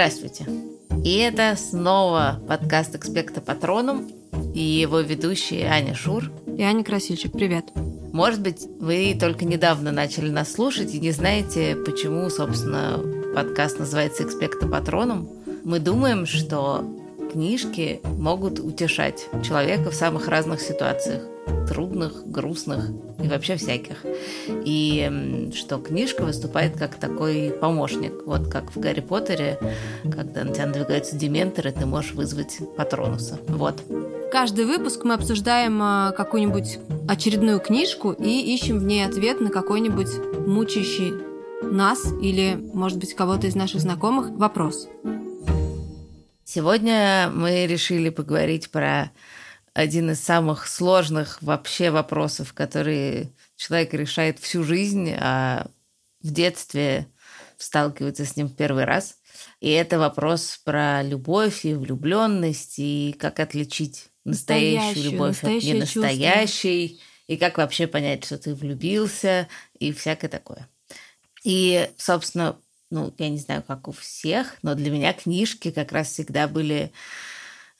Здравствуйте. И это снова подкаст «Экспекта Патроном» и его ведущие Аня Шур и Аня Красильчик. Привет. Может быть, вы только недавно начали нас слушать и не знаете, почему, собственно, подкаст называется «Экспекта Патроном». Мы думаем, что книжки могут утешать человека в самых разных ситуациях трудных, грустных и вообще всяких. И что книжка выступает как такой помощник. Вот как в Гарри Поттере, когда на тебя надвигаются дементоры, ты можешь вызвать Патронуса. Вот. Каждый выпуск мы обсуждаем а, какую-нибудь очередную книжку и ищем в ней ответ на какой-нибудь мучающий нас или, может быть, кого-то из наших знакомых вопрос. Сегодня мы решили поговорить про один из самых сложных вообще вопросов, которые человек решает всю жизнь, а в детстве сталкивается с ним в первый раз. И это вопрос про любовь и влюбленность, и как отличить настоящую, настоящую любовь от ненастоящей, чувство. и как вообще понять, что ты влюбился, и всякое такое. И, собственно, ну, я не знаю, как у всех, но для меня книжки как раз всегда были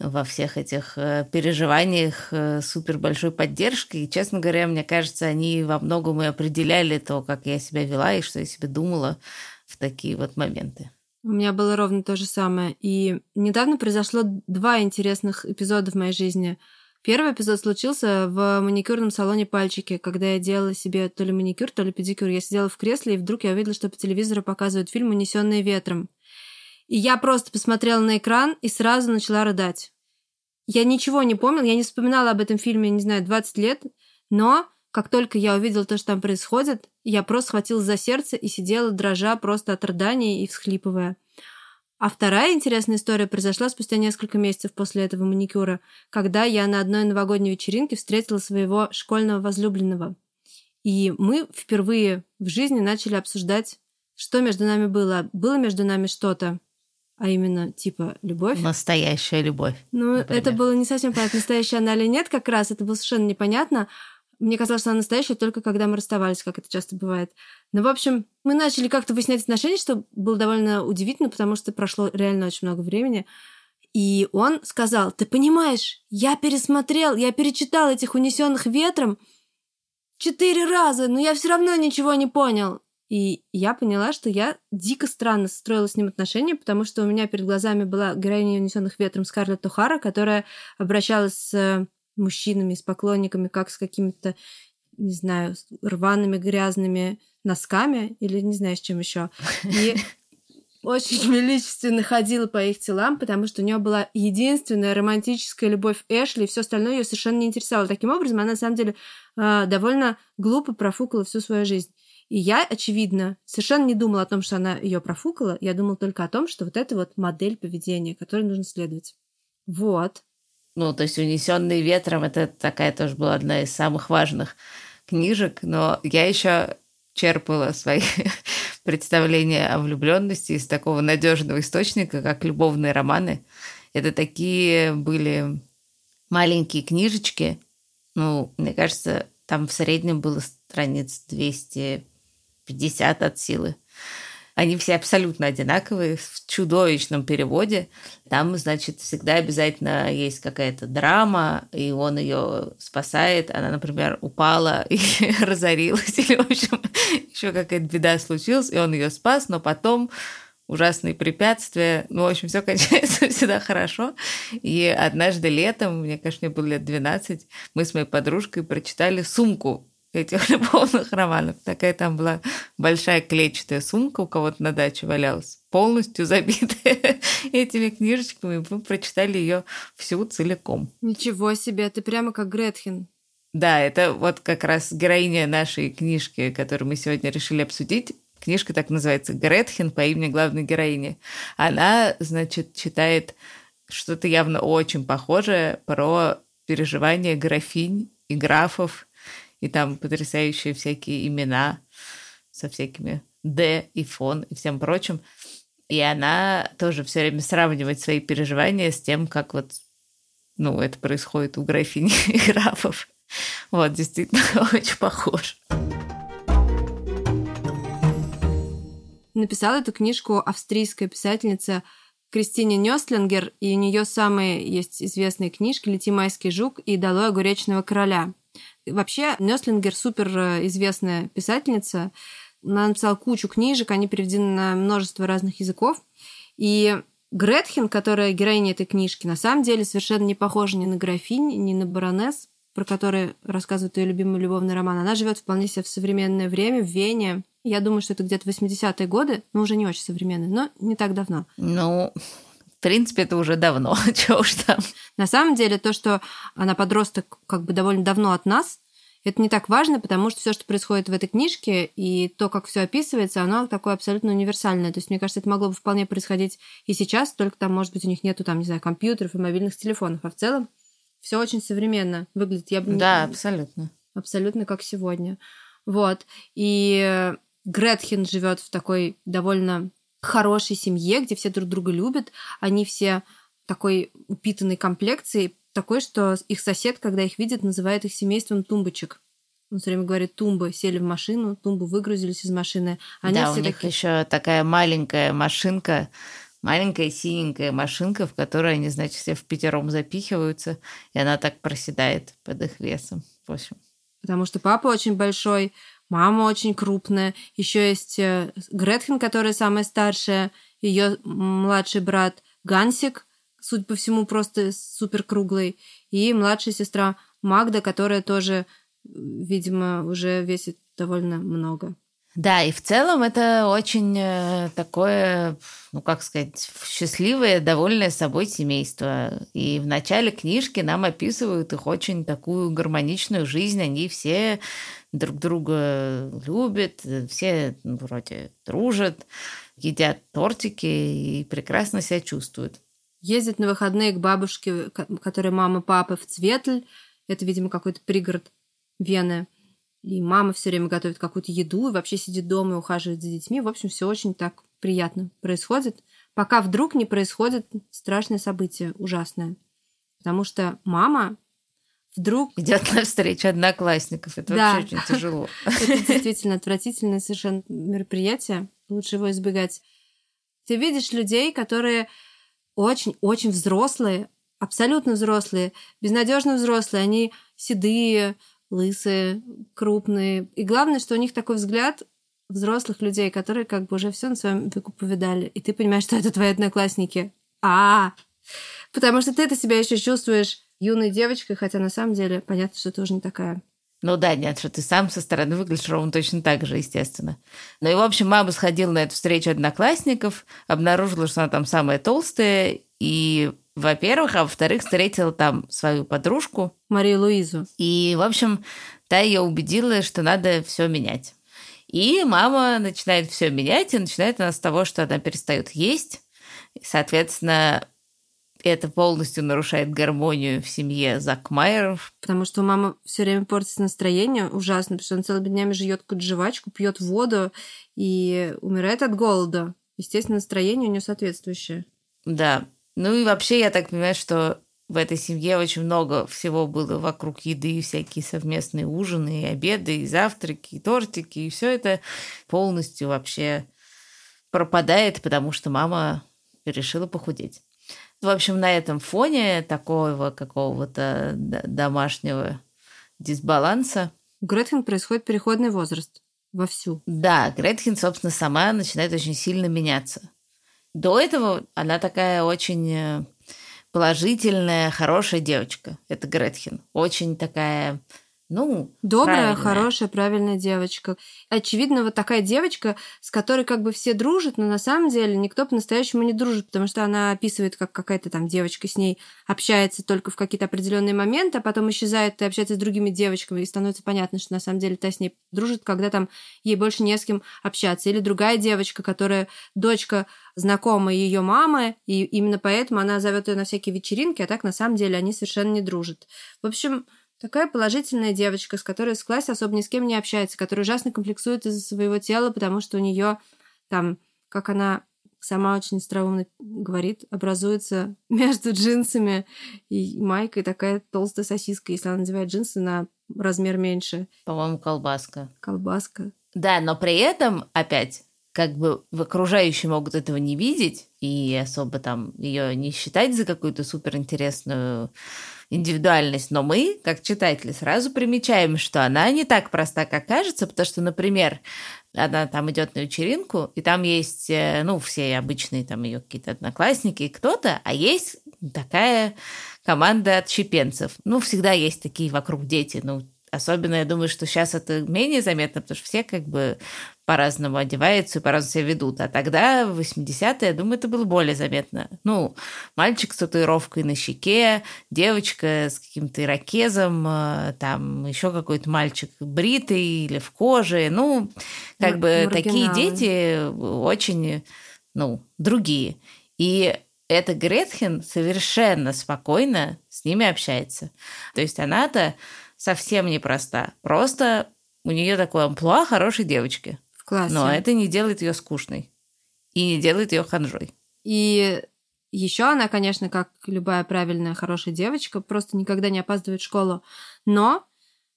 во всех этих э, переживаниях э, супер большой поддержкой. И, честно говоря, мне кажется, они во многом и определяли то, как я себя вела и что я себе думала в такие вот моменты. У меня было ровно то же самое. И недавно произошло два интересных эпизода в моей жизни. Первый эпизод случился в маникюрном салоне «Пальчики», когда я делала себе то ли маникюр, то ли педикюр. Я сидела в кресле, и вдруг я увидела, что по телевизору показывают фильм «Унесенные ветром». И я просто посмотрела на экран и сразу начала рыдать. Я ничего не помнила, я не вспоминала об этом фильме, не знаю, 20 лет, но как только я увидела то, что там происходит, я просто схватилась за сердце и сидела, дрожа просто от рыдания и всхлипывая. А вторая интересная история произошла спустя несколько месяцев после этого маникюра, когда я на одной новогодней вечеринке встретила своего школьного возлюбленного. И мы впервые в жизни начали обсуждать, что между нами было. Было между нами что-то, а именно типа любовь. Настоящая любовь. Ну, например. это было не совсем понятно, настоящая она или нет, как раз это было совершенно непонятно. Мне казалось, что она настоящая только когда мы расставались, как это часто бывает. Ну, в общем, мы начали как-то выяснять отношения, что было довольно удивительно, потому что прошло реально очень много времени. И он сказал, ты понимаешь, я пересмотрел, я перечитал этих унесенных ветром четыре раза, но я все равно ничего не понял. И я поняла, что я дико странно строила с ним отношения, потому что у меня перед глазами была героиня «Унесенных ветром» Скарлетт О'Хара, которая обращалась с мужчинами, с поклонниками, как с какими-то, не знаю, рваными, грязными носками или не знаю, с чем еще. И очень величественно ходила по их телам, потому что у нее была единственная романтическая любовь Эшли, и все остальное ее совершенно не интересовало. Таким образом, она на самом деле а, довольно глупо профукала всю свою жизнь. И я, очевидно, совершенно не думала о том, что она ее профукала. Я думала только о том, что вот это вот модель поведения, которой нужно следовать. Вот. Ну, то есть «Унесенный ветром» — это такая тоже была одна из самых важных книжек, но я еще черпала свои представления о влюбленности из такого надежного источника, как любовные романы. Это такие были маленькие книжечки. Ну, мне кажется, там в среднем было страниц 200 50 от силы. Они все абсолютно одинаковые, в чудовищном переводе. Там, значит, всегда обязательно есть какая-то драма, и он ее спасает. Она, например, упала и разорилась, или, в общем, еще какая-то беда случилась, и он ее спас, но потом ужасные препятствия. Ну, в общем, все кончается всегда хорошо. И однажды летом, мне кажется, мне было лет 12, мы с моей подружкой прочитали сумку этих любовных романов. Такая там была большая клетчатая сумка у кого-то на даче валялась, полностью забитая этими книжечками. Мы прочитали ее всю целиком. Ничего себе, ты прямо как Гретхен. Да, это вот как раз героиня нашей книжки, которую мы сегодня решили обсудить. Книжка так называется «Гретхен» по имени главной героини. Она, значит, читает что-то явно очень похожее про переживания графинь и графов и там потрясающие всякие имена со всякими Д и фон и всем прочим. И она тоже все время сравнивает свои переживания с тем, как вот, ну, это происходит у графини и графов. Вот, действительно, очень похож. написала эту книжку австрийская писательница Кристине Нёстлингер, и у нее самые есть известные книжки «Лети майский жук» и «Долой огуречного короля». Вообще, Нёстлингер супер э, известная писательница. Она написала кучу книжек, они переведены на множество разных языков. И Гретхен, которая героиня этой книжки, на самом деле совершенно не похожа ни на графинь, ни на баронесс, про которые рассказывает ее любимый любовный роман. Она живет вполне себе в современное время, в Вене. Я думаю, что это где-то 80-е годы, но уже не очень современные, но не так давно. Ну, в принципе, это уже давно. Чего уж там. На самом деле, то, что она подросток как бы довольно давно от нас, это не так важно, потому что все, что происходит в этой книжке, и то, как все описывается, оно такое абсолютно универсальное. То есть, мне кажется, это могло бы вполне происходить и сейчас, только там, может быть, у них нету, там, не знаю, компьютеров и мобильных телефонов. А в целом все очень современно выглядит. Я бы да, не... абсолютно. Абсолютно как сегодня. Вот. И Гретхен живет в такой довольно хорошей семье, где все друг друга любят. Они все такой упитанной комплекции, такой, что их сосед, когда их видит, называет их семейством тумбочек. Он все время говорит, тумбы сели в машину, тумбы выгрузились из машины. Они да, у них такие... еще такая маленькая машинка, маленькая синенькая машинка, в которой они, значит, все в пятером запихиваются, и она так проседает под их весом. В общем. Потому что папа очень большой, мама очень крупная, еще есть э, Гретхен, которая самая старшая, ее младший брат Гансик, судя по всему, просто супер круглый, и младшая сестра Магда, которая тоже, видимо, уже весит довольно много. Да, и в целом это очень э, такое, ну как сказать, счастливое, довольное собой семейство. И в начале книжки нам описывают их очень такую гармоничную жизнь. Они все друг друга любят, все вроде дружат, едят тортики и прекрасно себя чувствуют. Ездят на выходные к бабушке, которая мама папы в Цветль. Это, видимо, какой-то пригород Вены. И мама все время готовит какую-то еду, и вообще сидит дома и ухаживает за детьми. В общем, все очень так приятно происходит, пока вдруг не происходит страшное событие, ужасное. Потому что мама вдруг... Идет на встречу одноклассников. Это да. вообще очень тяжело. Это действительно отвратительное совершенно мероприятие. Лучше его избегать. Ты видишь людей, которые очень-очень взрослые, абсолютно взрослые, безнадежно взрослые. Они седые, лысые, крупные. И главное, что у них такой взгляд взрослых людей, которые как бы уже все на своем веку повидали. И ты понимаешь, что это твои одноклассники. А, -а, -а. потому что ты это себя еще чувствуешь юной девочкой, хотя на самом деле понятно, что ты уже не такая. Ну да, нет, что ты сам со стороны выглядишь ровно точно так же, естественно. Ну и, в общем, мама сходила на эту встречу одноклассников, обнаружила, что она там самая толстая, и во-первых, а во-вторых, встретила там свою подружку. Марию Луизу. И, в общем, та ее убедила, что надо все менять. И мама начинает все менять, и начинает она с того, что она перестает есть. И, соответственно, это полностью нарушает гармонию в семье Закмайеров. Потому что у мамы все время портится настроение ужасно, потому что она целыми днями жует какую-то жвачку, пьет воду и умирает от голода. Естественно, настроение у нее соответствующее. Да, ну и вообще, я так понимаю, что в этой семье очень много всего было вокруг еды, всякие совместные ужины, и обеды, и завтраки, и тортики, и все это полностью вообще пропадает, потому что мама решила похудеть. В общем, на этом фоне такого какого-то домашнего дисбаланса. У Гретхен происходит переходный возраст вовсю. Да, Гретхен, собственно, сама начинает очень сильно меняться. До этого она такая очень э, положительная, хорошая девочка. Это Гретхен. Очень такая ну, добрая, правильная. хорошая, правильная девочка. Очевидно, вот такая девочка, с которой как бы все дружат, но на самом деле никто по-настоящему не дружит, потому что она описывает, как какая-то там девочка с ней общается только в какие-то определенные моменты, а потом исчезает и общается с другими девочками, и становится понятно, что на самом деле та с ней дружит, когда там ей больше не с кем общаться. Или другая девочка, которая дочка знакомая ее мамы, и именно поэтому она зовет ее на всякие вечеринки, а так на самом деле они совершенно не дружат. В общем, Такая положительная девочка, с которой в классе особо ни с кем не общается, которая ужасно комплексует из-за своего тела, потому что у нее там, как она сама очень остроумно говорит, образуется между джинсами и майкой такая толстая сосиска, если она надевает джинсы на размер меньше. По-моему, колбаска. Колбаска. Да, но при этом, опять, как бы в окружающие могут этого не видеть и особо там ее не считать за какую-то суперинтересную индивидуальность, но мы, как читатели, сразу примечаем, что она не так проста, как кажется, потому что, например, она там идет на вечеринку, и там есть, э, ну, все обычные там ее какие-то одноклассники и кто-то, а есть такая команда отщепенцев. Ну, всегда есть такие вокруг дети, ну, Особенно, я думаю, что сейчас это менее заметно, потому что все как бы по-разному одеваются и по-разному себя ведут. А тогда, в 80-е, я думаю, это было более заметно. Ну, мальчик с татуировкой на щеке, девочка с каким-то ирокезом, э, там еще какой-то мальчик бритый или в коже. Ну, как бы такие дети очень, ну, другие. И эта Гретхен совершенно спокойно с ними общается. То есть она-то совсем непроста. Просто у нее такое амплуа хорошей девочки. В классе. Но это не делает ее скучной. И не делает ее ханжой. И еще она, конечно, как любая правильная, хорошая девочка, просто никогда не опаздывает в школу. Но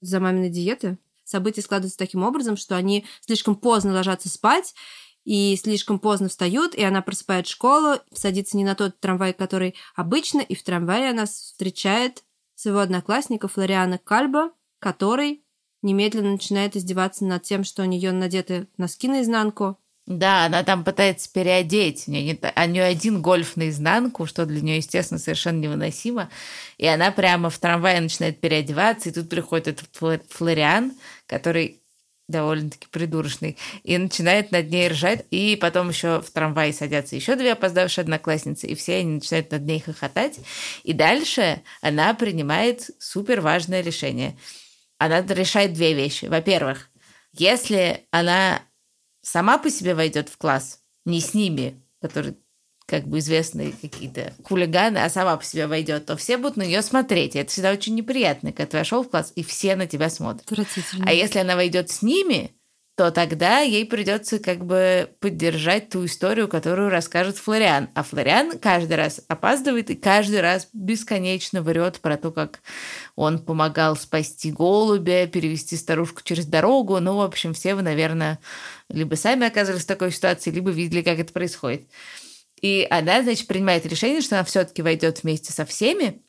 за маминой диеты события складываются таким образом, что они слишком поздно ложатся спать, и слишком поздно встают, и она просыпает школу, садится не на тот трамвай, который обычно, и в трамвае она встречает своего одноклассника Флориана Кальба, который немедленно начинает издеваться над тем, что у нее надеты носки наизнанку. Да, она там пытается переодеть. У нее, не, у нее один гольф наизнанку, что для нее, естественно, совершенно невыносимо. И она прямо в трамвае начинает переодеваться, и тут приходит этот Флориан, который довольно-таки придурочный, и начинает над ней ржать, и потом еще в трамвае садятся еще две опоздавшие одноклассницы, и все они начинают над ней хохотать, и дальше она принимает супер важное решение. Она решает две вещи. Во-первых, если она сама по себе войдет в класс, не с ними, которые как бы известные какие-то хулиганы, а сама по себе войдет, то все будут на нее смотреть. И это всегда очень неприятно, когда ты вошел в класс, и все на тебя смотрят. А если она войдет с ними, то тогда ей придется как бы поддержать ту историю, которую расскажет Флориан. А Флориан каждый раз опаздывает и каждый раз бесконечно врет про то, как он помогал спасти голубя, перевести старушку через дорогу. Ну, в общем, все вы, наверное, либо сами оказывались в такой ситуации, либо видели, как это происходит. И она, значит, принимает решение, что она все-таки войдет вместе со всеми,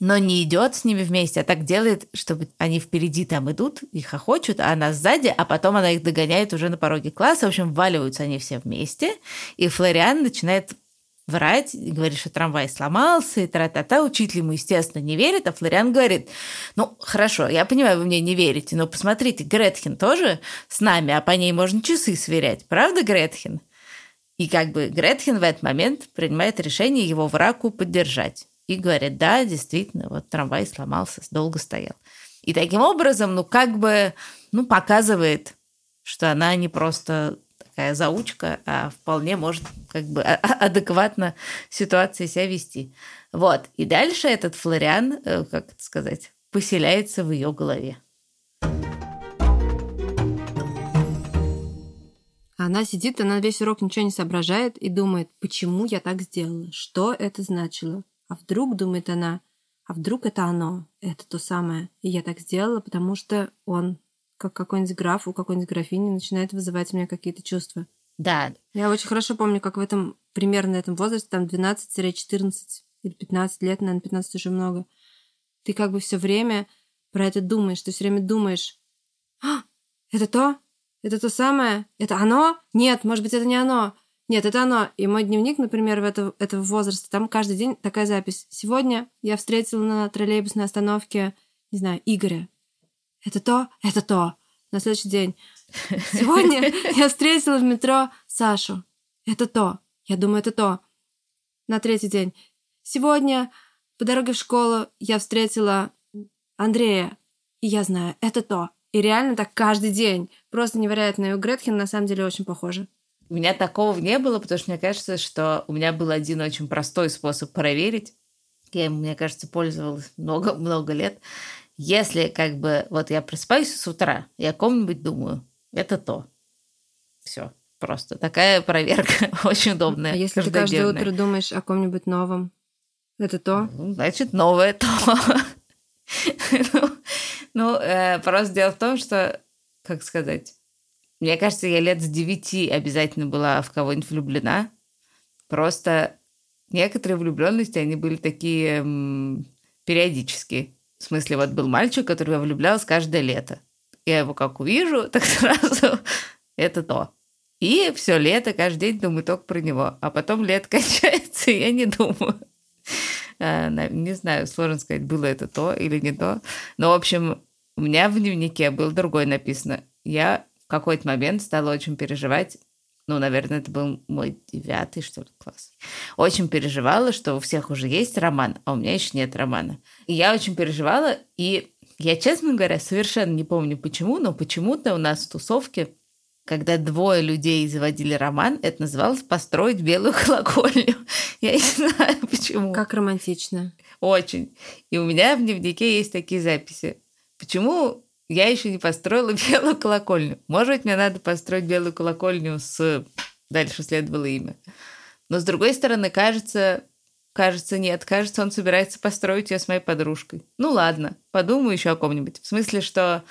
но не идет с ними вместе, а так делает, чтобы они впереди там идут и хохочут, а она сзади, а потом она их догоняет уже на пороге класса. В общем, валиваются они все вместе, и Флориан начинает врать, говорит, что трамвай сломался, и тра-та-та. Учитель ему, естественно, не верит, а Флориан говорит, ну, хорошо, я понимаю, вы мне не верите, но посмотрите, Гретхен тоже с нами, а по ней можно часы сверять. Правда, Гретхен? И как бы Гретхен в этот момент принимает решение его врагу поддержать. И говорит, да, действительно, вот трамвай сломался, долго стоял. И таким образом, ну, как бы, ну, показывает, что она не просто такая заучка, а вполне может как бы а, а, адекватно ситуации себя вести. Вот. И дальше этот Флориан, э, как это сказать, поселяется в ее голове. Она сидит, она весь урок ничего не соображает и думает, почему я так сделала, что это значило. А вдруг, думает она, а вдруг это оно, это то самое. И я так сделала, потому что он, как какой-нибудь граф у какой-нибудь графини, начинает вызывать у меня какие-то чувства. Да. Я очень хорошо помню, как в этом, примерно этом возрасте, там 12-14 или 15 лет, наверное, 15 уже много, ты как бы все время про это думаешь, ты все время думаешь, а, это то, это то самое? Это оно? Нет, может быть, это не оно. Нет, это оно. И мой дневник, например, в это, этого возраста, там каждый день такая запись. Сегодня я встретила на троллейбусной остановке, не знаю, Игоря. Это то? Это то. На следующий день. Сегодня я встретила в метро Сашу. Это то. Я думаю, это то. На третий день. Сегодня по дороге в школу я встретила Андрея. И я знаю, это то. И реально так каждый день. Просто невероятно. И у Гретхен на самом деле очень похоже. У меня такого не было, потому что мне кажется, что у меня был один очень простой способ проверить. Я им, мне кажется, пользовалась много-много лет. Если как бы вот я просыпаюсь с утра, я о ком-нибудь думаю, это то. Все. Просто такая проверка очень удобная. А если ты каждое утро думаешь о ком-нибудь новом, это то? Ну, значит, новое то. Ну, э, просто дело в том, что, как сказать, Мне кажется, я лет с девяти обязательно была в кого-нибудь влюблена. Просто некоторые влюбленности, они были такие м, периодические. В смысле, вот был мальчик, который я влюблялась каждое лето. Я его как увижу, так сразу это то. И все лето, каждый день думаю только про него. А потом лето кончается, и я не думаю. А, не знаю, сложно сказать, было это то или не то. Но, в общем, у меня в дневнике было другое написано. Я в какой-то момент стала очень переживать ну, наверное, это был мой девятый, что ли, класс. Очень переживала, что у всех уже есть роман, а у меня еще нет романа. И я очень переживала, и я, честно говоря, совершенно не помню почему, но почему-то у нас в тусовке, когда двое людей заводили роман, это называлось «построить белую колокольню». Я не знаю, почему. Как романтично. Очень. И у меня в дневнике есть такие записи. Почему я еще не построила белую колокольню. Может быть, мне надо построить белую колокольню с... Дальше следовало имя. Но, с другой стороны, кажется, кажется, нет. Кажется, он собирается построить ее с моей подружкой. Ну, ладно, подумаю еще о ком-нибудь. В смысле, что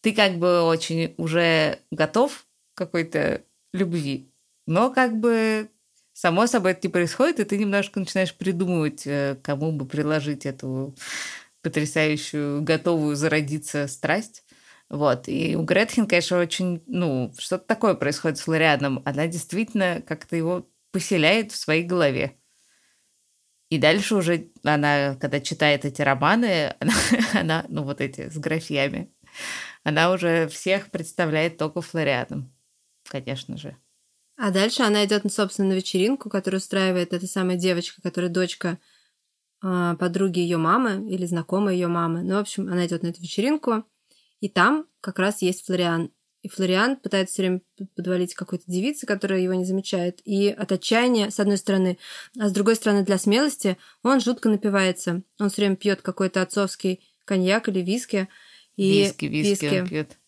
ты как бы очень уже готов к какой-то любви, но как бы само собой это не происходит, и ты немножко начинаешь придумывать, э, кому бы приложить эту потрясающую, готовую зародиться страсть. Вот. И у Гретхен, конечно, очень, ну, что-то такое происходит с Флорианом. Она действительно как-то его поселяет в своей голове. И дальше уже она, когда читает эти романы, она, она ну, вот эти с графьями, она уже всех представляет только Флорианом, конечно же. А дальше она идет, собственно, на вечеринку, которую устраивает эта самая девочка, которая дочка подруги ее мамы или знакомой ее мамы. Ну, в общем, она идет на эту вечеринку, и там как раз есть Флориан. И Флориан пытается все время подвалить какой-то девице, которая его не замечает. И от отчаяния, с одной стороны, а с другой стороны, для смелости, он жутко напивается. Он все время пьет какой-то отцовский коньяк или виски. И виски, виски, виски. он пьет.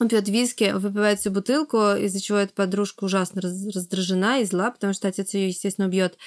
Он пьет виски, выпивает всю бутылку, из-за чего эта подружка ужасно раздражена и зла, потому что отец ее, естественно, убьет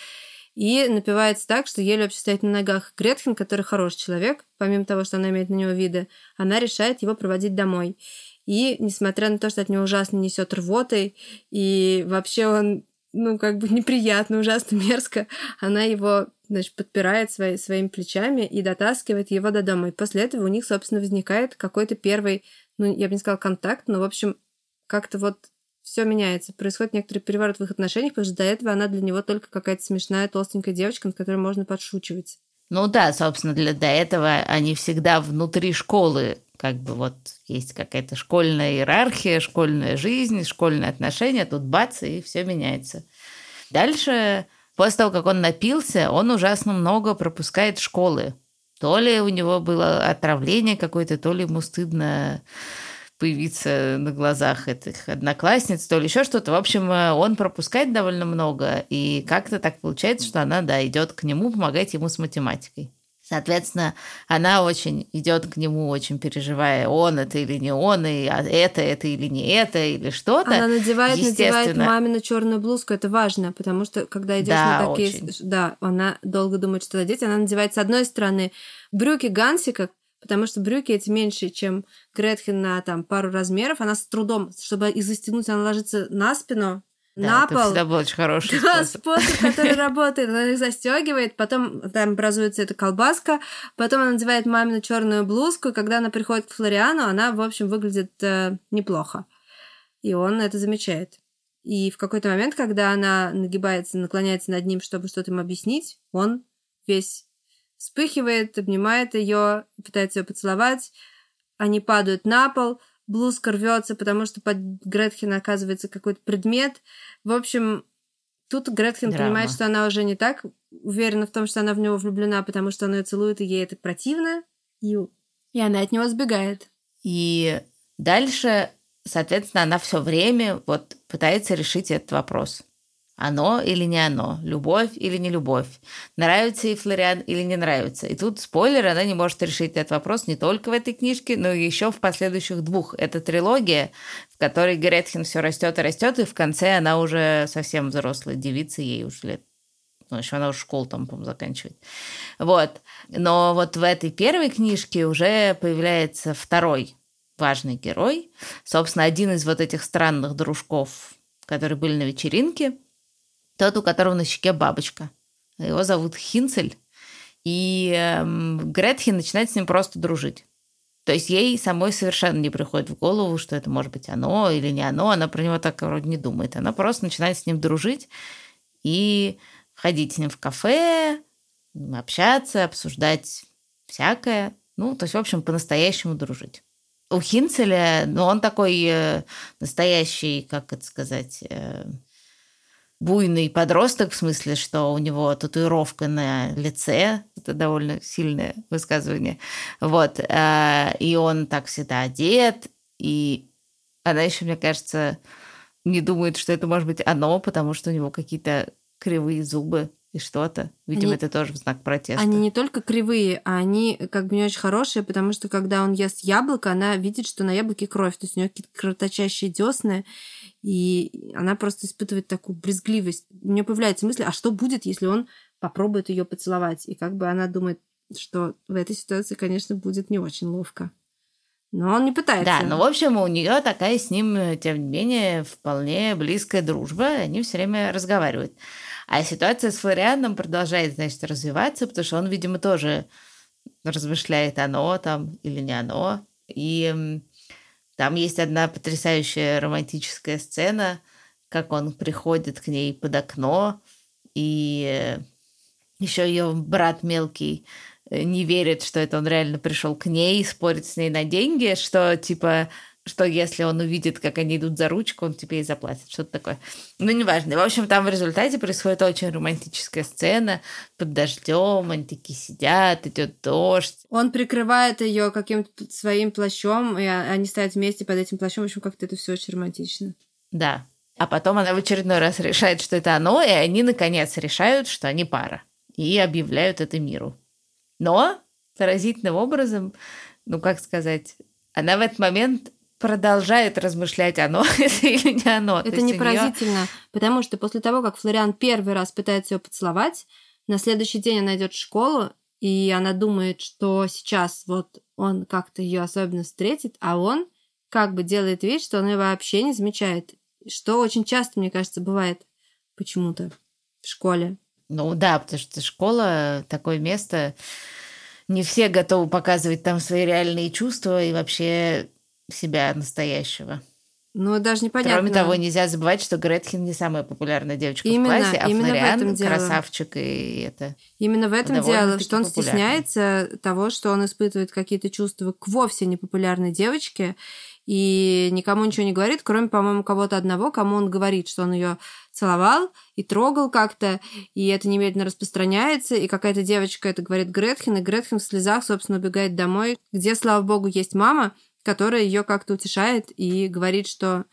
и напивается так, что еле вообще стоит на ногах. Гретхен, который хороший человек, помимо того, что она имеет на него виды, она решает его проводить домой. И, несмотря на то, что от него ужасно несет рвотой, и вообще он, ну, как бы неприятно, ужасно мерзко, она его, значит, подпирает свои, своими плечами и дотаскивает его до дома. И после этого у них, собственно, возникает какой-то первый, ну, я бы не сказала контакт, но, в общем, как-то вот все меняется. Происходит некоторый переворот в их отношениях, потому что до этого она для него только какая-то смешная толстенькая девочка, над которой можно подшучивать. Ну да, собственно, для до этого они всегда внутри школы, как бы вот есть какая-то школьная иерархия, школьная жизнь, школьные отношения, тут бац, и все меняется. Дальше, после того, как он напился, он ужасно много пропускает школы. То ли у него было отравление какое-то, то ли ему стыдно появиться на глазах этих одноклассниц, то ли еще что-то. В общем, э, он пропускает довольно много, и как-то так получается, что она, да, идет к нему помогать ему с математикой. Соответственно, она очень идет к нему, очень переживая, он это или не он, и а это, это или не это, или что-то. Она надевает, надевает мамину черную блузку, это важно, потому что когда идешь да, на такие, очень. да, она долго думает, что надеть, она надевает с одной стороны брюки Гансика, потому что брюки эти меньше, чем Гретхен на там пару размеров. Она с трудом, чтобы их застегнуть, она ложится на спину, да, на пол. Всегда был очень хороший да, способ. способ, который работает. Она их застегивает, потом там образуется эта колбаска, потом она надевает мамину черную блузку, и когда она приходит к Флориану, она, в общем, выглядит э, неплохо. И он это замечает. И в какой-то момент, когда она нагибается, наклоняется над ним, чтобы что-то ему объяснить, он весь вспыхивает, обнимает ее, пытается ее поцеловать. Они падают на пол, блузка рвется, потому что под Гретхен оказывается какой-то предмет. В общем, тут Гретхен Драма. понимает, что она уже не так уверена в том, что она в него влюблена, потому что он ее целует, и ей это противно. И, и она от него сбегает. И дальше, соответственно, она все время вот пытается решить этот вопрос. Оно или не оно, любовь или не любовь, нравится ей Флориан или не нравится. И тут спойлер, она не может решить этот вопрос не только в этой книжке, но и еще в последующих двух. Это трилогия, в которой Гретхен все растет и растет, и в конце она уже совсем взрослая девица, ей уже лет ну, еще она уже школу там, по-моему, заканчивает. Вот. Но вот в этой первой книжке уже появляется второй важный герой. Собственно, один из вот этих странных дружков, которые были на вечеринке, тот, у которого на щеке бабочка. Его зовут Хинцель. И эм, Гретхен начинает с ним просто дружить. То есть ей самой совершенно не приходит в голову, что это может быть оно или не оно. Она про него так вроде не думает. Она просто начинает с ним дружить и ходить с ним в кафе, общаться, обсуждать всякое. Ну, то есть, в общем, по-настоящему дружить. У Хинцеля, ну, он такой э, настоящий, как это сказать, э, буйный подросток, в смысле, что у него татуировка на лице, это довольно сильное высказывание, вот, э, и он так всегда одет, и она еще, мне кажется, не думает, что это может быть оно, потому что у него какие-то кривые зубы и что-то. Видимо, они, это тоже в знак протеста. Они не только кривые, а они как бы не очень хорошие, потому что когда он ест яблоко, она видит, что на яблоке кровь, то есть у нее какие-то кровоточащие десны, и она просто испытывает такую брезгливость. У нее появляется мысль, а что будет, если он попробует ее поцеловать? И как бы она думает, что в этой ситуации, конечно, будет не очень ловко. Но он не пытается. Да, но в общем у нее такая с ним, тем не менее, вполне близкая дружба. Они все время разговаривают. А ситуация с Флорианом продолжает, значит, развиваться, потому что он, видимо, тоже размышляет, оно там или не оно. И там есть одна потрясающая романтическая сцена, как он приходит к ней под окно, и еще ее брат мелкий э, не верит, что это он реально пришел к ней, спорит с ней на деньги, что типа что если он увидит, как они идут за ручку, он тебе и заплатит, что-то такое. Ну, неважно. В общем, там в результате происходит очень романтическая сцена под дождем, они такие сидят, идет дождь. Он прикрывает ее каким-то своим плащом, и они стоят вместе под этим плащом. В общем, как-то это все очень романтично. Да. А потом она в очередной раз решает, что это оно, и они, наконец, решают, что они пара. И объявляют это миру. Но поразительным образом, ну, как сказать, она в этот момент продолжает размышлять, оно это или не оно. Это не поразительно, нее... потому что после того, как Флориан первый раз пытается ее поцеловать, на следующий день она идет в школу, и она думает, что сейчас вот он как-то ее особенно встретит, а он как бы делает вид, что он ее вообще не замечает. Что очень часто, мне кажется, бывает почему-то в школе. Ну да, потому что школа такое место, не все готовы показывать там свои реальные чувства, и вообще себя настоящего. Ну, даже непонятно. Кроме того, нельзя забывать, что Гретхен не самая популярная девочка именно, в классе, а именно Флориан в этом дело. красавчик и это. Именно в этом дело, что он стесняется того, что он испытывает какие-то чувства к вовсе непопулярной девочке и никому ничего не говорит, кроме, по-моему, кого-то одного, кому он говорит, что он ее целовал и трогал как-то, и это немедленно распространяется, и какая-то девочка это говорит Гретхен, и Гретхен в слезах, собственно, убегает домой, где, слава богу, есть мама, которая ее как-то утешает и говорит, что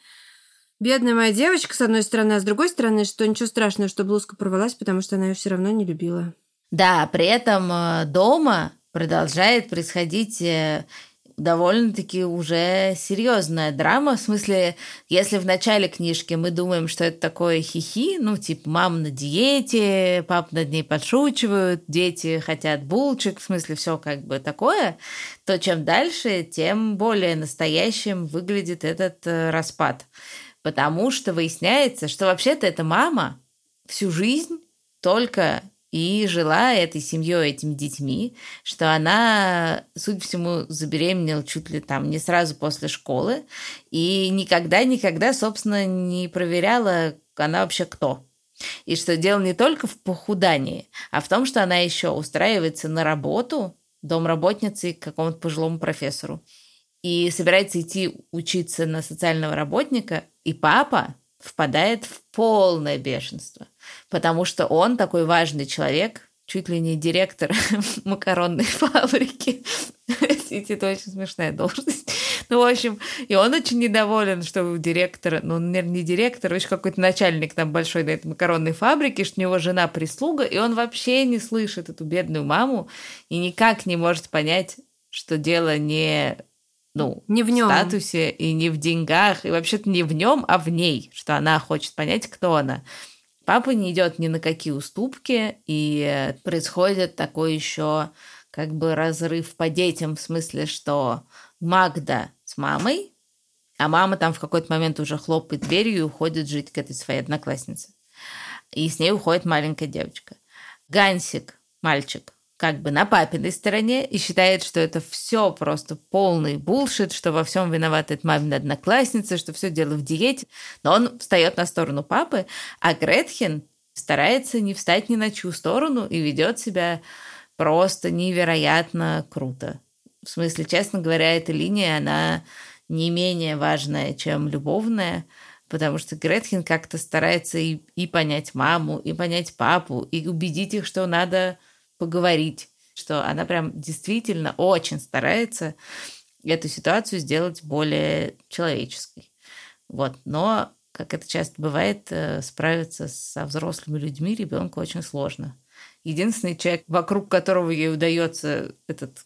бедная моя девочка, с одной стороны, а с другой стороны, что ничего страшного, что блузка порвалась, потому что она ее все равно не любила. Да, при этом э, дома продолжает происходить э, довольно-таки уже серьезная драма. В смысле, если в начале книжки мы думаем, что это такое хихи, ну, типа, мама на диете, пап над ней подшучивают, дети хотят булочек, в смысле, все как бы такое, то чем дальше, тем более настоящим выглядит этот э, распад. Потому что выясняется, что вообще-то эта мама всю жизнь только и жила этой семьей, этими детьми, что она, судя по всему, забеременела чуть ли там не сразу после школы и никогда-никогда, собственно, не проверяла, она вообще кто. И что дело не только в похудании, а в том, что она еще устраивается на работу домработницей к какому-то пожилому профессору и собирается идти учиться на социального работника, и папа впадает в полное бешенство – потому что он такой важный человек, чуть ли не директор макаронной фабрики. Это очень смешная должность. Ну, в общем, и он очень недоволен, что у директора, ну, наверное, не директор, а какой-то начальник там большой на этой макаронной фабрике, что у него жена прислуга, и он вообще не слышит эту бедную маму и никак не может понять, что дело не ну, не в, нем. статусе и не в деньгах, и вообще-то не в нем, а в ней, что она хочет понять, кто она. Папа не идет ни на какие уступки, и происходит такой еще как бы разрыв по детям, в смысле, что Магда с мамой, а мама там в какой-то момент уже хлопает дверью и уходит жить к этой своей однокласснице. И с ней уходит маленькая девочка. Гансик, мальчик, как бы на папиной стороне и считает, что это все просто полный булшит, что во всем виновата эта мамина одноклассница, что все дело в диете. Но он встает на сторону папы, а Гретхен старается не встать ни на чью сторону и ведет себя просто невероятно круто. В смысле, честно говоря, эта линия, она не менее важная, чем любовная, потому что Гретхен как-то старается и, и понять маму, и понять папу, и убедить их, что надо поговорить, что она прям действительно очень старается эту ситуацию сделать более человеческой. Вот. Но, как это часто бывает, э, справиться со взрослыми людьми ребенку очень сложно. Единственный человек, вокруг которого ей удается этот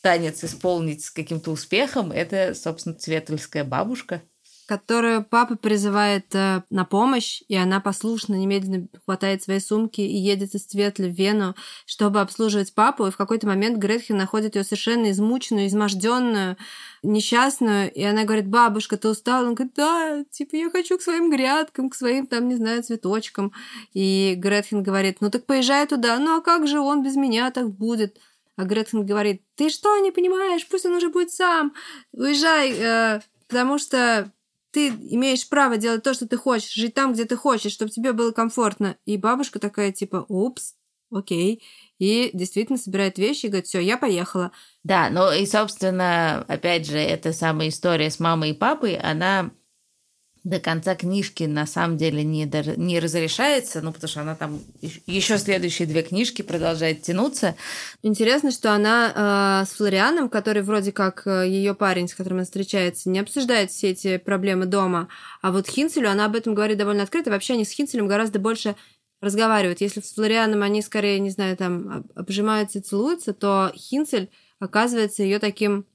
танец исполнить с каким-то успехом, это, собственно, Цветульская бабушка – которую папа призывает э, на помощь, и она послушно немедленно хватает свои сумки и едет из Цветли в Вену, чтобы обслуживать папу. И в какой-то момент Гретхен находит ее совершенно измученную, изможденную, несчастную, и она говорит, бабушка, ты устала? Он говорит, да, типа, я хочу к своим грядкам, к своим, там, не знаю, цветочкам. И Гретхен говорит, ну так поезжай туда, ну а как же он без меня так будет? А Гретхен говорит, ты что, не понимаешь, пусть он уже будет сам, уезжай, э, потому что ты имеешь право делать то, что ты хочешь, жить там, где ты хочешь, чтобы тебе было комфортно. И бабушка такая типа, упс, окей. И действительно собирает вещи и говорит, все, я поехала. Да, ну и, собственно, опять же, эта самая история с мамой и папой, она до конца книжки на самом деле не, не разрешается, ну, потому что она там еще следующие две книжки продолжает тянуться. Интересно, что она э, с Флорианом, который вроде как э, ее парень, с которым она встречается, не обсуждает все эти проблемы дома, а вот Хинцелю она об этом говорит довольно открыто. Вообще они с Хинцелем гораздо больше разговаривают. Если с Флорианом они скорее, не знаю, там обжимаются и целуются, то Хинцель оказывается ее таким,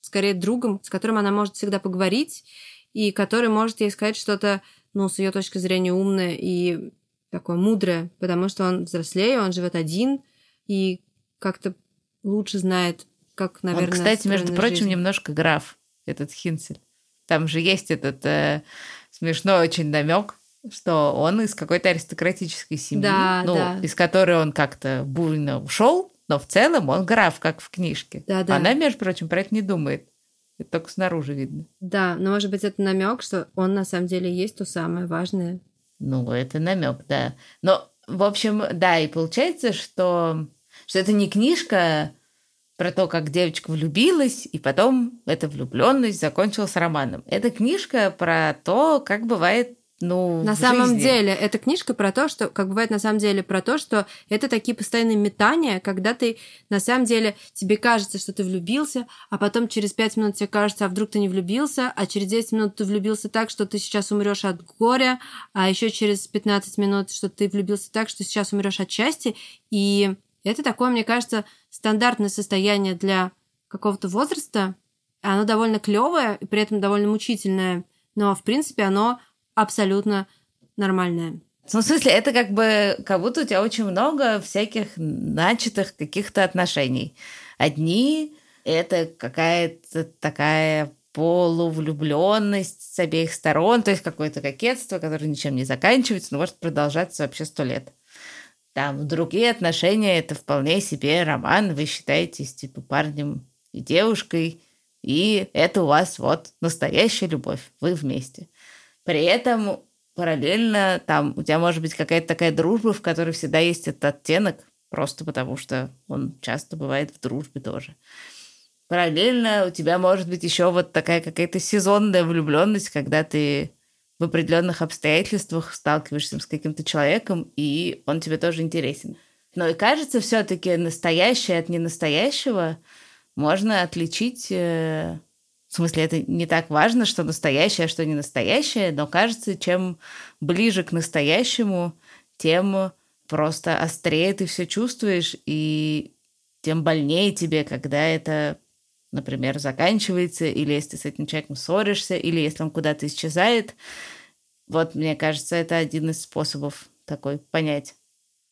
скорее, другом, с которым она может всегда поговорить, и который может ей сказать что-то, ну, с ее точки зрения умное и такое мудрое, потому что он взрослее, он живет один и как-то лучше знает, как, наверное, Он, кстати, между прочим, жизнь. немножко граф, этот Хинцель. Там же есть этот э, смешной очень намек, что он из какой-то аристократической семьи, да, ну, да. из которой он как-то буйно ушел, но в целом он граф, как в книжке. Да, да. Она, между прочим, про это не думает. Это только снаружи видно. Да, но может быть это намек, что он на самом деле есть то самое важное. Ну, это намек, да. Но, в общем, да, и получается, что, что это не книжка про то, как девочка влюбилась, и потом эта влюбленность закончилась романом. Это книжка про то, как бывает ну, на самом жизни. деле, эта книжка про то, что, как бывает на самом деле, про то, что это такие постоянные метания, когда ты на самом деле тебе кажется, что ты влюбился, а потом через пять минут тебе кажется, а вдруг ты не влюбился, а через 10 минут ты влюбился так, что ты сейчас умрешь от горя, а еще через 15 минут, что ты влюбился так, что сейчас умрешь от счастья. И это такое, мне кажется, стандартное состояние для какого-то возраста. Оно довольно клевое и при этом довольно мучительное, но в принципе оно абсолютно нормальная. Ну, в смысле, это как бы, как будто у тебя очень много всяких начатых каких-то отношений. Одни — это какая-то такая полувлюбленность с обеих сторон, то есть какое-то кокетство, которое ничем не заканчивается, но может продолжаться вообще сто лет. Там другие отношения — это вполне себе роман, вы считаетесь типа парнем и девушкой, и это у вас вот настоящая любовь, вы вместе. При этом параллельно там у тебя может быть какая-то такая дружба, в которой всегда есть этот оттенок, просто потому что он часто бывает в дружбе тоже. Параллельно у тебя может быть еще вот такая какая-то сезонная влюбленность, когда ты в определенных обстоятельствах сталкиваешься с каким-то человеком, и он тебе тоже интересен. Но и кажется, все-таки настоящее от ненастоящего можно отличить э, в смысле, это не так важно, что настоящее, а что не настоящее, но кажется, чем ближе к настоящему, тем просто острее ты все чувствуешь, и тем больнее тебе, когда это, например, заканчивается, или если ты с этим человеком ссоришься, или если он куда-то исчезает. Вот, мне кажется, это один из способов такой понять.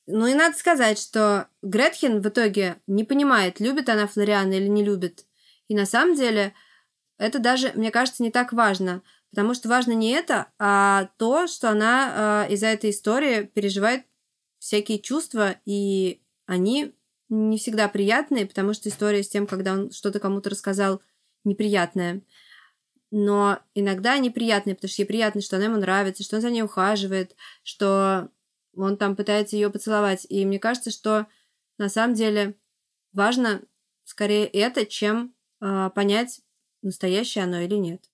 Ну и надо сказать, что Гретхен в итоге не понимает, любит она Флориана или не любит. И на самом деле это даже, мне кажется, не так важно. Потому что важно не это, а то, что она э, из-за этой истории переживает всякие чувства, и они не всегда приятные, потому что история с тем, когда он что-то кому-то рассказал, неприятная. Но иногда они приятные, потому что ей приятно, что она ему нравится, что он за ней ухаживает, что он там пытается ее поцеловать. И мне кажется, что на самом деле важно скорее это, чем э, понять, настоящее оно или нет.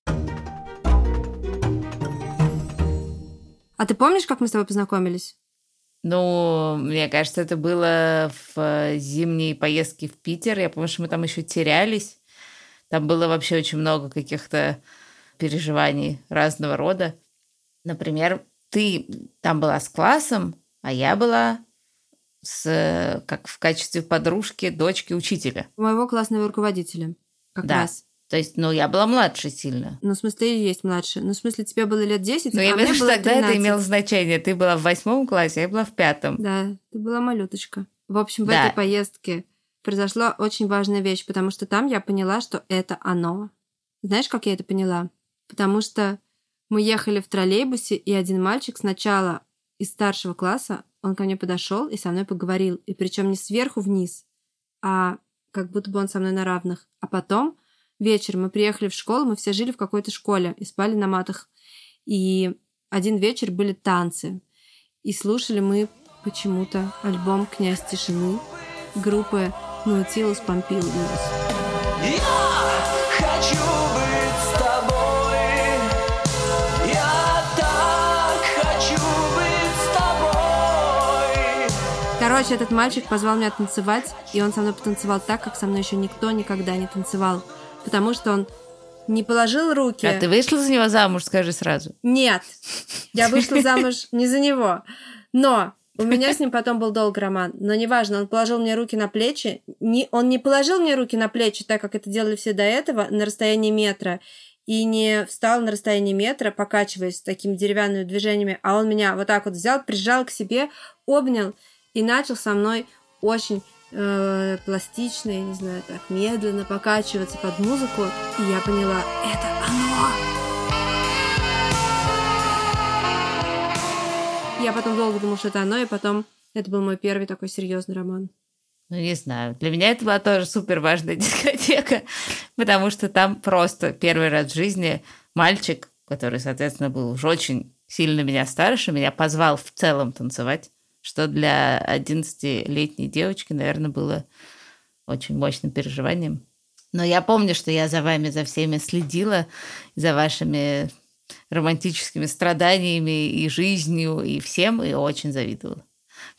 А ты помнишь, как мы с тобой познакомились? Ну, мне кажется, это было в э, зимней поездке в Питер. Я помню, что мы там еще терялись. Там было вообще очень много каких-то переживаний разного рода. Например, ты там была с классом, а я была с, как в качестве подружки дочки учителя. Моего классного руководителя. Как да. раз. То есть, ну, я была младше сильно. Ну, в смысле, есть младше. Ну, в смысле, тебе было лет 10, Ну, а я мне виду, было тогда это 13. имело значение. Ты была в восьмом классе, а я была в пятом. Да, ты была малюточка. В общем, в Да. этой поездке произошла очень важная вещь, потому что там я поняла, что это оно. Знаешь, как я это поняла? Потому что мы ехали в троллейбусе, и один мальчик сначала из старшего класса, он ко мне подошел и со мной поговорил. И причем не сверху вниз, а как будто бы он со мной на равных. А потом вечером мы приехали в школу, мы все жили в какой-то школе и спали на матах. И один вечер были танцы. И слушали мы почему-то альбом «Князь тишины» группы Наутилус Помпилиус. Я хочу быть с тобой. Я так хочу быть с тобой. Короче, этот мальчик позвал меня танцевать, и он со мной потанцевал так, как со мной еще никто никогда не танцевал. Потому что он не положил руки. А ты вышла за него замуж, скажи сразу. Нет, я вышла замуж не за него. Но у меня с ним потом был долгий роман. Но неважно, он положил мне руки на плечи. Не, он не положил мне руки на плечи, так как это делали все до этого, на расстоянии метра. И не встал на расстоянии метра, покачиваясь такими деревянными движениями, а он меня вот так вот взял, прижал к себе, обнял и начал со мной очень э, пластично, я не знаю, так медленно покачиваться под музыку. И я поняла, это оно! Я потом долго думала, что это оно, и потом это был мой первый такой серьезный роман. Ну, не знаю. Для меня это была тоже супер важная дискотека, потому что там просто первый раз в жизни мальчик, который, соответственно, был уже очень сильно меня старше, меня позвал в целом танцевать, что для 11-летней девочки, наверное, было очень мощным переживанием. Но я помню, что я за вами, за всеми следила, за вашими романтическими страданиями и жизнью, и всем, и очень завидовала.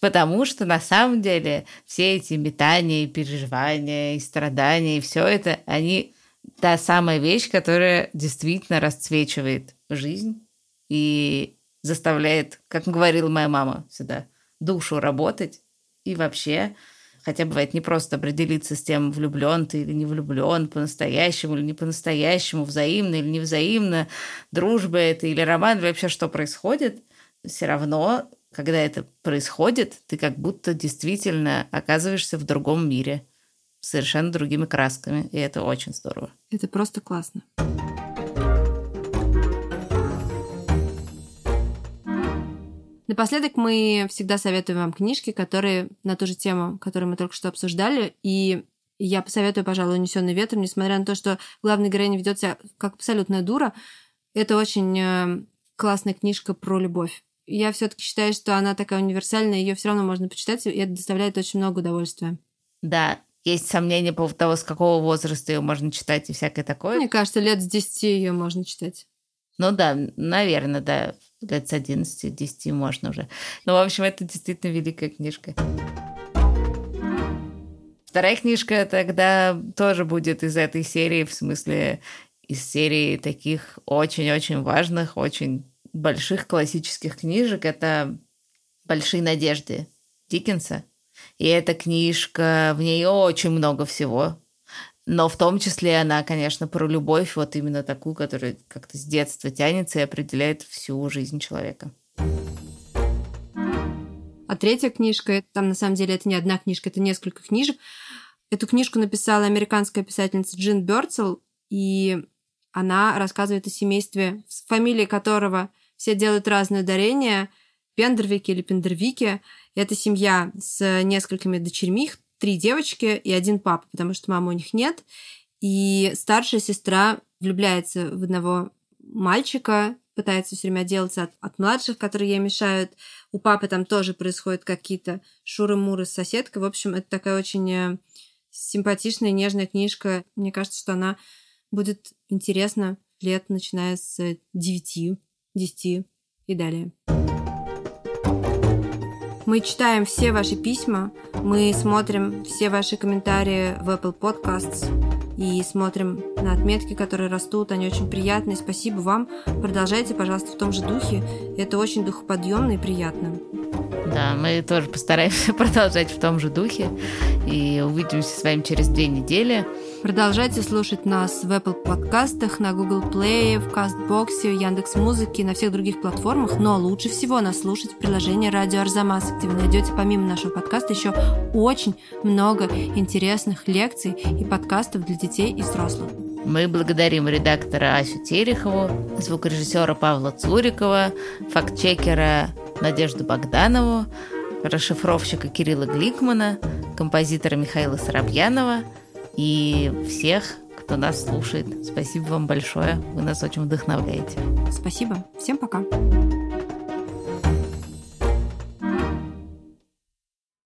Потому что на самом деле все эти метания, и переживания, и страдания, и все это, они та самая вещь, которая действительно расцвечивает жизнь и заставляет, как говорила моя мама всегда, душу работать и вообще Хотя бывает не просто определиться с тем, влюблен ты или не влюблен, по-настоящему или не по-настоящему, взаимно или невзаимно, дружба это или роман, вообще что происходит, все равно, когда это происходит, ты как будто действительно оказываешься в другом мире, совершенно другими красками, и это очень здорово. Это просто классно. Напоследок мы всегда советуем вам книжки, которые на ту же тему, которую мы только что обсуждали. И я посоветую, пожалуй, «Унесенный ветром», несмотря на то, что главная героиня ведет себя как абсолютная дура. Это очень э, классная книжка про любовь. Я все-таки считаю, что она такая универсальная, ее все равно можно почитать, и это доставляет очень много удовольствия. Да, есть сомнения по поводу того, с какого возраста ее можно читать и всякое такое. Мне кажется, лет с 10 ее можно читать. Ну да, наверное, да. Лет с 11-10 можно уже. Ну, в общем, это действительно великая книжка. Вторая книжка тогда тоже будет из этой серии, в смысле из серии таких очень-очень важных, очень больших классических книжек. Это «Большие надежды» Диккенса. И эта книжка, в ней очень много всего. Но в том числе она, конечно, про любовь, вот именно такую, которая как-то с детства тянется и определяет всю жизнь человека. А третья книжка, там на самом деле это не одна книжка, это несколько книжек. Эту книжку написала американская писательница Джин Бёрцел, и Она рассказывает о семействе, с фамилией которого все делают разные ударения, Пендервики или Пендервики. Это семья с несколькими дочерьми, три девочки и один папа, потому что мамы у них нет. И старшая сестра влюбляется в одного мальчика, пытается все время отделаться от, от младших, которые ей мешают. У папы там тоже происходят какие-то шуры-муры с соседкой. В общем, это такая очень э, симпатичная, нежная книжка. Мне кажется, что она будет интересна лет, начиная с 9, 10 и далее. Мы читаем все ваши письма, мы смотрим все ваши комментарии в Apple Podcasts и смотрим на отметки, которые растут, они очень приятные. Спасибо вам. Продолжайте, пожалуйста, в том же духе. Это очень духоподъемно и приятно. Да, мы тоже постараемся продолжать в том же духе. И увидимся с вами через две недели. Продолжайте слушать нас в Apple подкастах, на Google Play, в CastBox, в Яндекс.Музыке и на всех других платформах. Но лучше всего нас слушать в приложении Радио Арзамас, где вы найдете помимо нашего подкаста еще очень много интересных лекций и подкастов для детей и взрослых. Мы благодарим редактора Асю Терехову, звукорежиссера Павла Цурикова, фактчекера Надежду Богданову, расшифровщика Кирилла Гликмана, композитора Михаила Соробьянова и всех, кто нас слушает. Спасибо вам большое. Вы нас очень вдохновляете. Спасибо. Всем пока.